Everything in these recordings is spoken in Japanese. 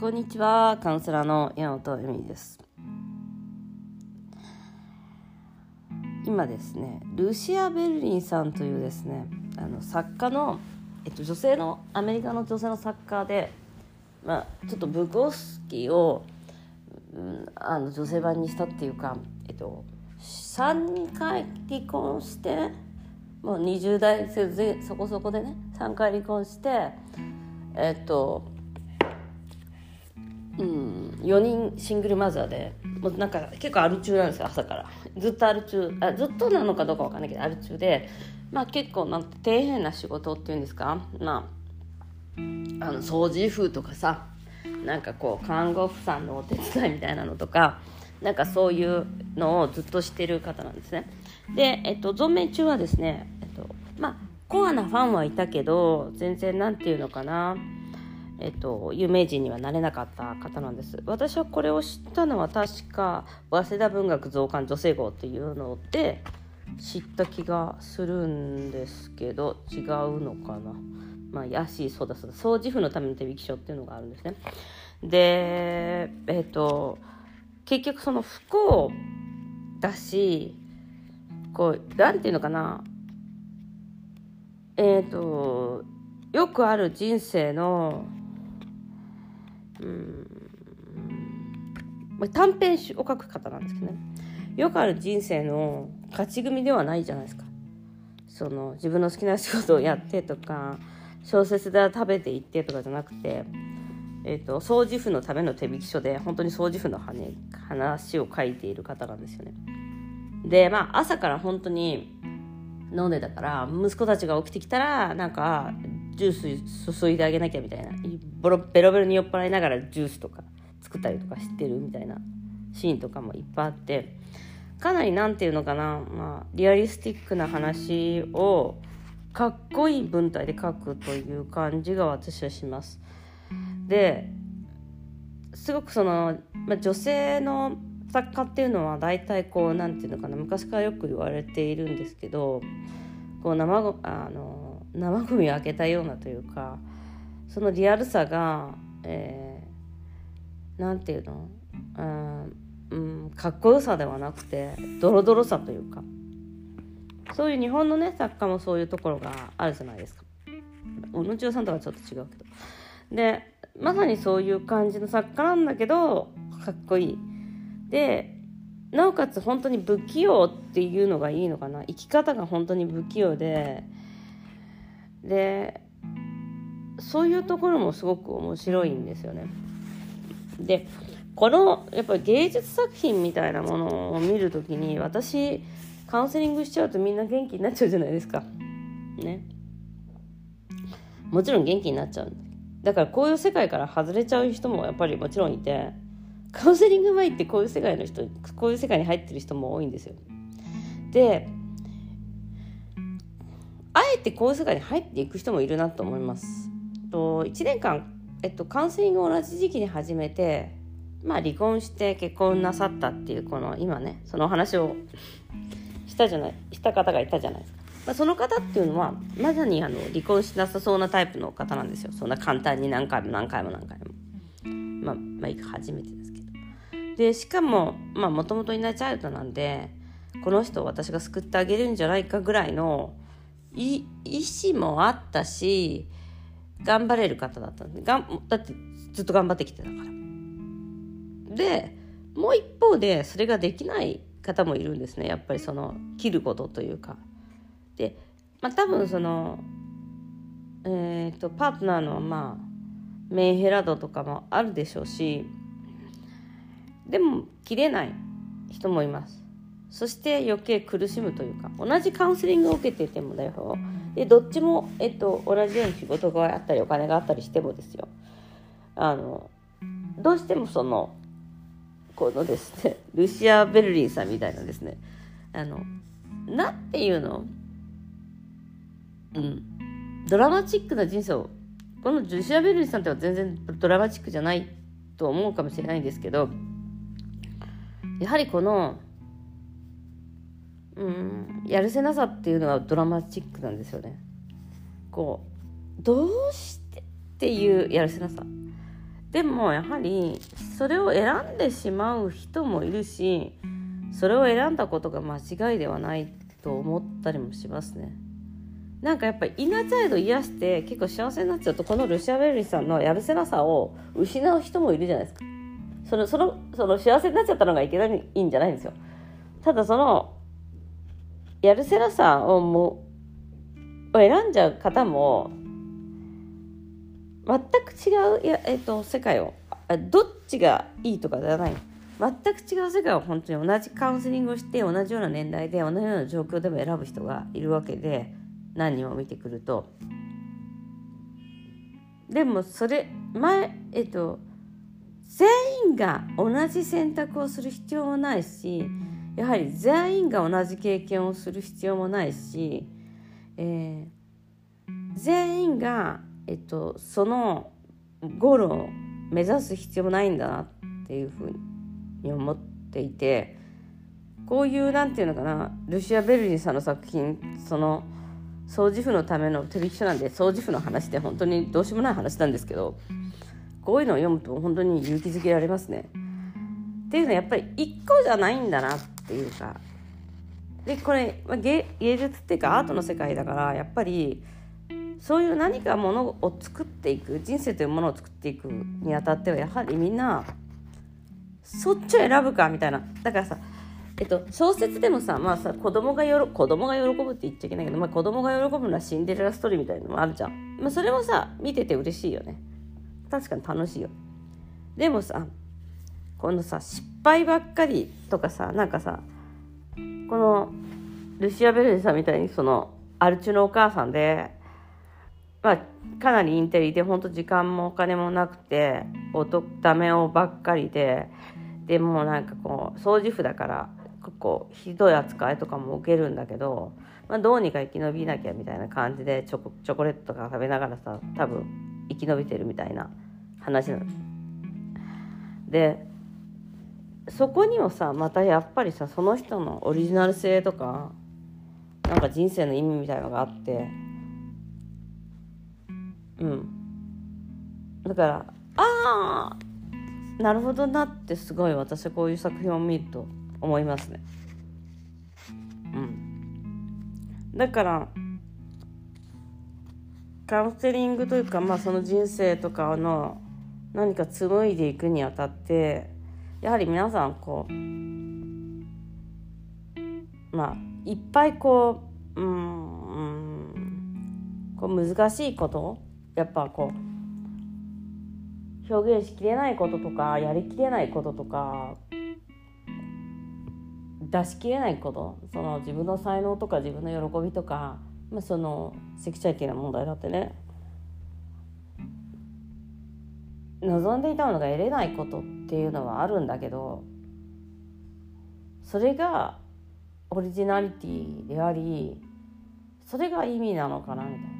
こんにちは、カウンセラーの山本恵美です。今ですね、ルシア・ベルリンさんというですね、あの作家の、えっと、女性のアメリカの女性の作家で、まあ、ちょっとブコフスキーを、うん、あの女性版にしたっていうか、えっと、3回離婚してもう20代そこそこでね3回離婚してえっとうん、4人シングルマザーで。もうなんか結構アル中なんですよ朝から。ずっとアル中あずっとなのかどうかわかんないけどアル中で、まあ、結構なんて底辺な仕事っていうんですか？まああの掃除婦とかさ。なんかこう看護婦さんのお手伝いみたいなのとか。なんかそういうのをずっとしてる方なんですね。で、えっと、存命中はですね、えっと、まあコアなファンはいたけど全然なんていうのかな。えっと、有名人にはなれなかった方なんです。私はこれを知ったのは確か早稲田文学増刊女性号っていうので知った気がするんですけど違うのかな。まあやしそうだそうだ。掃除婦のための手引き書っていうのがあるんですね。でえっと結局その不幸だしこうなんていうのかな。えっとよくある人生のうん。短編集を書く方なんですけどね。よくある人生の勝ち組ではないじゃないですか。その自分の好きな仕事をやってとか小説で食べていってとかじゃなくて、えーと、掃除婦のための手引き書で本当に掃除婦の話を書いている方なんですよね。でまあ朝から本当に飲んでたから息子たちが起きてきたらなんかジュース注いであげなきゃみたいな。ボロベロベロに酔っ払いながらジュースとか作ったりとかしてるみたいなシーンとかもいっぱいあって。かなり何て言うのかな、まあ、リアリスティックな話をかっこいい文体で書くという感じが私はします。ですごくその、まあ、女性の作家っていうのは大体こう何て言うのかな。昔からよく言われているんですけどこう生ごあの生ゴミを開けたようなというかそのリアルさが、えー、ていうの、うんうん、かっこよさではなくてドロドロさというかそういう日本のね作家もそういうところがあるじゃないですか。小野千代さんとはちょっと違うけど。でまさにそういう感じの作家なんだけどかっこいい。でなおかつ本当に不器用っていうのがいいのかな生き方が本当に不器用ででそういうところもすごく面白いんですよね。でこのやっぱり芸術作品みたいなものを見る時に私カウンセリングしちゃうとみんな元気になっちゃうじゃないですか。ね。もちろん元気になっちゃうだからこういう世界から外れちゃう人もやっぱりもちろんいてカウンセリング前ってこういう世界の人こういう世界に入ってる人も多いんですよ。であえてこういう世界に入っていく人もいるなと思います。と1年間、えっと、カウンセリングを同じ時期に始めて、まあ、離婚して結婚なさったっていうこの今ねその話をしたじゃないした方がいたじゃないですか。まあ、その方っていうのはまさにあの離婚しなさそうなタイプの方なんですよそんな簡単に何回も何回も何回も。まあ、まあいいか、初めてですけど。でしかもまあもともといないチャイルドなんでこの人を私が救ってあげるんじゃないかぐらいの意思もあったし頑張れる方だったんでがんだってずっと頑張ってきてたから。でもう一方でそれができない方もいるんですねやっぱりその切ることというか。で、まあ、多分その、えー、とパートナーのまあメンヘラ度とかもあるでしょうしでも切れない人もいますそして余計苦しむというか同じカウンセリングを受けていてもだよ。でどっちも、えっと、同じように仕事があったりお金があったりしてもですよ。あのどうしてもそのこのですねルシア・ベルリンさんみたいなですね。あのなんていうの？うん。ドラマチックな人生をこのルシア・ベルリンさんっては全然ドラマチックじゃないと思うかもしれないんですけどやはりこのうんやるせなさっていうのはドラマチックなんですよね。こうどうしてっていうやるせなさでもやはりそれを選んでしまう人もいるしそれを選んだことが間違いではないと思ったりもしますね。なんかやっぱりインナーチャイド癒して結構幸せになっちゃうとこのルシア・ベルリさんのやるせなさを失う人もいるじゃないですか。そのそのその幸せになっちゃったのがいけないいいんじゃないんですよ。ただそのやるせなさをもを選んじゃう方も全く違ういや、えーと、世界をどっちがいいとかではない。全く違う世界を本当に同じカウンセリングをして同じような年代で同じような状況でも選ぶ人がいるわけで何人も見てくると。でもそれ前えっと全員が同じ選択をする必要もないしやはり全員が同じ経験をする必要もないし、えー、全員がえっと、そのゴールを目指す必要もないんだなっていうふうに思っていてこういうなんていうのかなルシア・ベルリンさんの作品その掃除婦のための手引き書なんで掃除婦の話って本当にどうしようもない話なんですけどこういうのを読むと本当に勇気づけられますね。っていうのはやっぱり一個じゃないんだなってていうか。でこれ芸術っていうかアートの世界だからやっぱりそういう何かものを作っていく人生というものを作っていくにあたってはやはりみんなそっちを選ぶかみたいな。だからさえっと、小説でもさ,、まあ、さ子供がよろ子供が喜ぶって言っちゃいけないけど、まあ、子供が喜ぶのはシンデレラストーリーみたいなのもあるじゃん、まあ、それもさ見てて嬉しいよね。確かに楽しいよ。でもさこのさ失敗ばっかりとかさなんかさこのルシア・ベルデさんみたいにそのアルチュのお母さんでまあ、かなりインテリで本当時間もお金もなくておとダメをばっかりででもなんかこう掃除婦だから結構ひどい扱いとかも受けるんだけど、まあ、どうにか生き延びなきゃみたいな感じでチョコチョコレートとか食べながらさ多分生き延びてるみたいな話なの。でそこにもさまたやっぱりさその人のオリジナル性とかなんか人生の意味みたいのがあって。うん。だからああなるほどなってすごい私はこういう作品を見ると思いますね。うん。だからカウンセリングというかまあその人生とかの何か紡いでいくにあたってやはり皆さんこうまあいっぱいこううん、こう難しいことやっぱこう表現しきれないこととかやりきれないこととか出しきれないことその自分の才能とか自分の喜びとか、まあ、そのセクシャリティな問題だってね望んでいたものが得れないことっていうのはあるんだけどそれがオリジナリティでありそれが意味なのかなみたいな。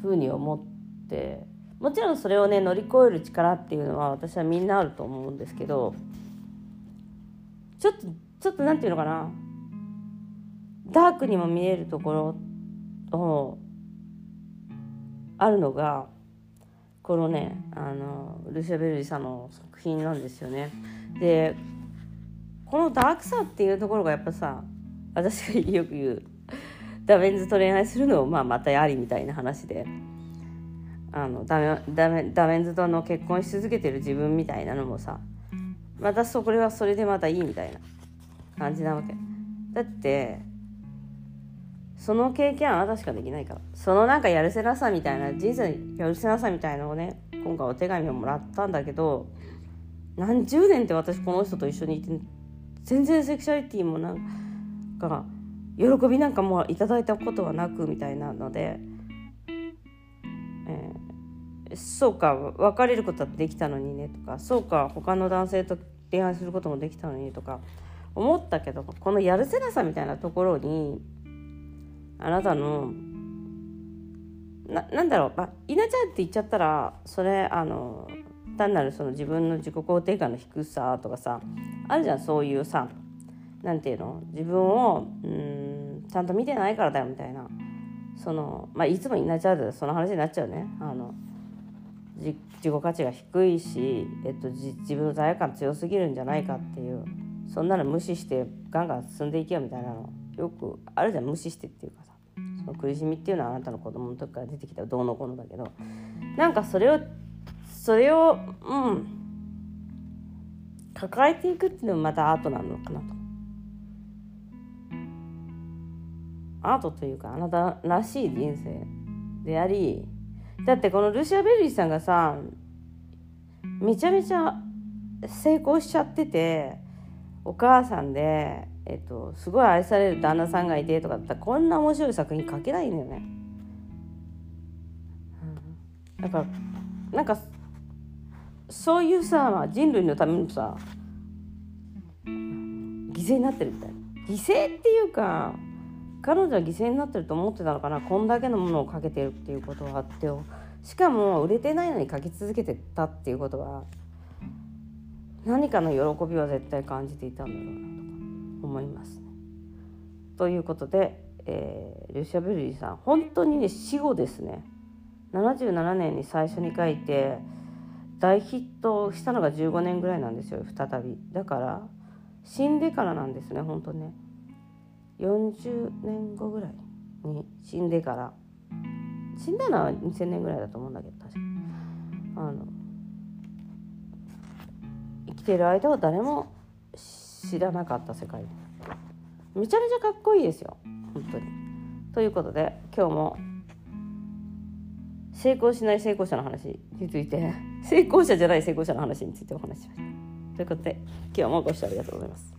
ふうに思ってもちろんそれをね乗り越える力っていうのは私はみんなあると思うんですけどちょっとちょっと何て言うのかなダークにも見えるところをあるのがこのねあのルシア・ベルリさんの作品なんですよね。でこのダークさっていうところがやっぱさ私がよく言うダメンズと恋愛するのを、まあ、またありみたいな話であのダメダメダメンズとの結婚し続けてる自分みたいなのもさまたそこれはそれでまたいいみたいな感じなわけだってその経験はあなたしかできないから。そのなんかやるせなさみたいな人生やるせなさみたいなのをね今回お手紙をもらったんだけど何十年って私この人と一緒にいて全然セクシャリティもなんか喜びなんかもいただいたことはなくみたいなので、えー、そうか別れることはできたのにねとかそうか他の男性と恋愛することもできたのにとか思ったけどこのやるせなさみたいなところにあなたのななんだろう、まあ、稲ちゃんって言っちゃったらそれあの単なるその自分の自己肯定感の低さとかさあるじゃん。そういうさなんていうの？自分をうんちゃんと見てないからだよみたいな。そのまあいつもインナーチャイルドでその話になっちゃうね。あの自己価値が低いし、えっと、自分の罪悪感強すぎるんじゃないかっていう。そんなの無視してガンガン進んでいけよみたいなの。よくあるじゃん無視してっていうかさその苦しみっていうのはあなたの子供の時から出てきたどうのこうのだけどなんかそれをそれをうん抱えていくっていうのもまたアートなのかなと。アートというかあなたらしい人生でありだってこのルシア・ベルリーさんがさめちゃめちゃ成功しちゃっててお母さんで、えっと、すごい愛される旦那さんがいてとかだったらこんな面白い作品書けないのよね。うん、だからなんかそういうさ人類のためのさ犠牲になってるみたいな。犠牲っていうか彼女は犠牲になってると思ってたのかなこんだけのものをかけてるっていうことがあってしかも売れてないのに書き続けてたっていうことは何かの喜びは絶対感じていたんだろうなと。か思いますね。ということで、えー、ルシア・ベルリーさん本当にね死後ですね。77年に最初に書いて大ヒットしたのが15年ぐらいなんですよ再び。だから死んでからなんですね本当ね。40年後ぐらいに死んでから。死んだのは2000年ぐらいだと思うんだけど確か。あの生きてる間は誰も知らなかった世界めちゃめちゃかっこいいですよ本当に。ということで今日も成功しない成功者の話について 成功者じゃない成功者の話についてお話ししました。ということで今日もご視聴ありがとうございます。